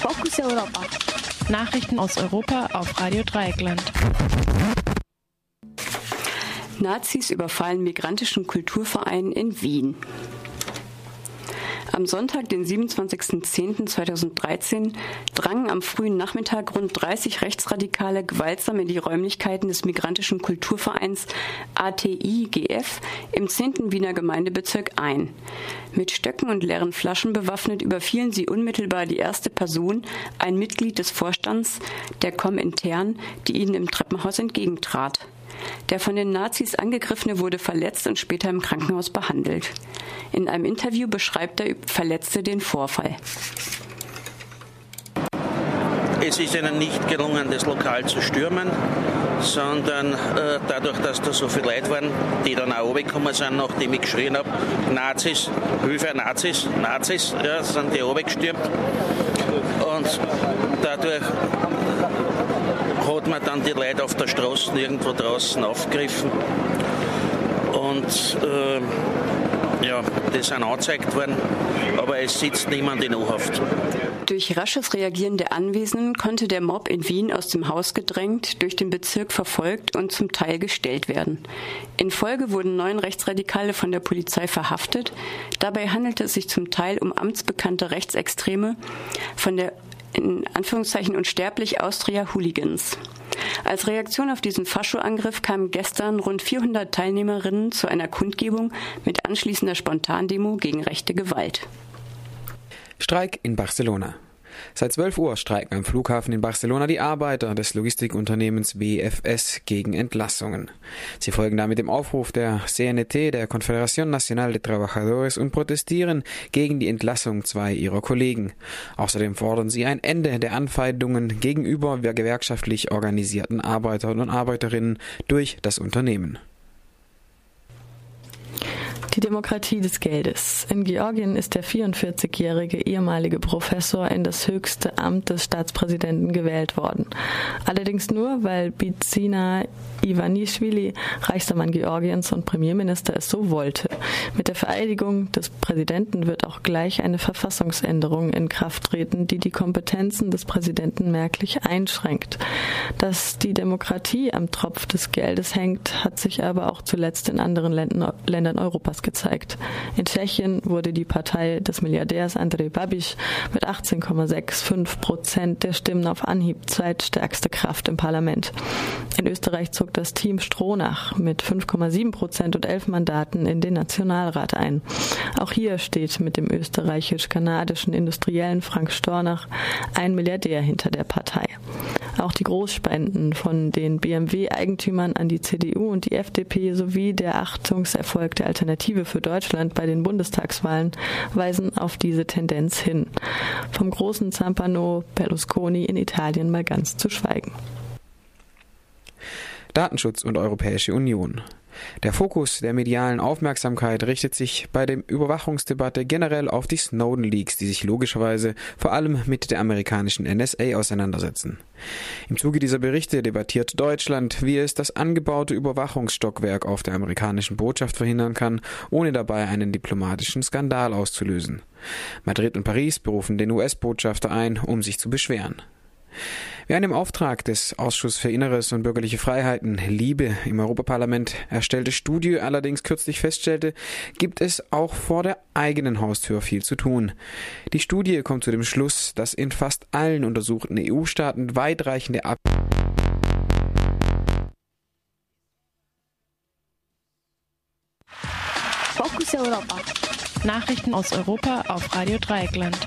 Fokus Europa. Nachrichten aus Europa auf Radio Dreieckland. Nazis überfallen migrantischen Kulturverein in Wien. Am Sonntag, den 27.10.2013, drangen am frühen Nachmittag rund 30 Rechtsradikale gewaltsam in die Räumlichkeiten des migrantischen Kulturvereins ATI-GF im 10. Wiener Gemeindebezirk ein. Mit Stöcken und leeren Flaschen bewaffnet überfielen sie unmittelbar die erste Person, ein Mitglied des Vorstands der Komintern, die ihnen im Treppenhaus entgegentrat. Der von den Nazis angegriffene wurde verletzt und später im Krankenhaus behandelt. In einem Interview beschreibt der Verletzte den Vorfall. Es ist ihnen nicht gelungen, das Lokal zu stürmen, sondern äh, dadurch, dass da so viele Leute waren, die dann auch runtergekommen sind, nachdem ich geschrien habe, Nazis, Hilfe, Nazis, Nazis, ja, sind die runtergestürmt. Und dadurch man dann die Leute auf der Straße irgendwo draußen aufgegriffen. Und äh, ja, die sind angezeigt worden, aber es sitzt niemand in U-Haft. Durch rasches Reagieren der Anwesenden konnte der Mob in Wien aus dem Haus gedrängt, durch den Bezirk verfolgt und zum Teil gestellt werden. In Folge wurden neun Rechtsradikale von der Polizei verhaftet. Dabei handelte es sich zum Teil um amtsbekannte Rechtsextreme von der in Anführungszeichen unsterblich Austria Hooligans. Als Reaktion auf diesen Faschoangriff kamen gestern rund 400 Teilnehmerinnen zu einer Kundgebung mit anschließender Spontandemo gegen rechte Gewalt. Streik in Barcelona. Seit 12 Uhr streiken am Flughafen in Barcelona die Arbeiter des Logistikunternehmens WFS gegen Entlassungen. Sie folgen damit dem Aufruf der CNT, der Confederación Nacional de Trabajadores, und protestieren gegen die Entlassung zwei ihrer Kollegen. Außerdem fordern sie ein Ende der Anfeindungen gegenüber gewerkschaftlich organisierten Arbeitern und Arbeiterinnen durch das Unternehmen. Die Demokratie des Geldes. In Georgien ist der 44-jährige ehemalige Professor in das höchste Amt des Staatspräsidenten gewählt worden. Allerdings nur, weil Bizina Ivanishvili, reichster Mann Georgiens und Premierminister, es so wollte. Mit der Vereidigung des Präsidenten wird auch gleich eine Verfassungsänderung in Kraft treten, die die Kompetenzen des Präsidenten merklich einschränkt. Dass die Demokratie am Tropf des Geldes hängt, hat sich aber auch zuletzt in anderen Ländern Europas gezeigt. In Tschechien wurde die Partei des Milliardärs Andrej Babiš mit 18,65 Prozent der Stimmen auf Anhieb zweitstärkste Kraft im Parlament. In Österreich zog das Team Stronach mit 5,7 Prozent und elf Mandaten in den Nationalrat ein. Auch hier steht mit dem österreichisch-kanadischen Industriellen Frank Stornach ein Milliardär hinter der Partei. Auch die Großspenden von den BMW-Eigentümern an die CDU und die FDP sowie der Achtungserfolg der Alternative für Deutschland bei den Bundestagswahlen weisen auf diese Tendenz hin. Vom großen Zampano Berlusconi in Italien mal ganz zu schweigen. Datenschutz und Europäische Union. Der Fokus der medialen Aufmerksamkeit richtet sich bei der Überwachungsdebatte generell auf die Snowden-Leaks, die sich logischerweise vor allem mit der amerikanischen NSA auseinandersetzen. Im Zuge dieser Berichte debattiert Deutschland, wie es das angebaute Überwachungsstockwerk auf der amerikanischen Botschaft verhindern kann, ohne dabei einen diplomatischen Skandal auszulösen. Madrid und Paris berufen den US-Botschafter ein, um sich zu beschweren. Wie eine im Auftrag des Ausschuss für Inneres und bürgerliche Freiheiten Liebe im Europaparlament erstellte Studie allerdings kürzlich feststellte, gibt es auch vor der eigenen Haustür viel zu tun. Die Studie kommt zu dem Schluss, dass in fast allen untersuchten EU-Staaten weitreichende Ab Fokus Europa. Nachrichten aus Europa auf Radio Dreieckland.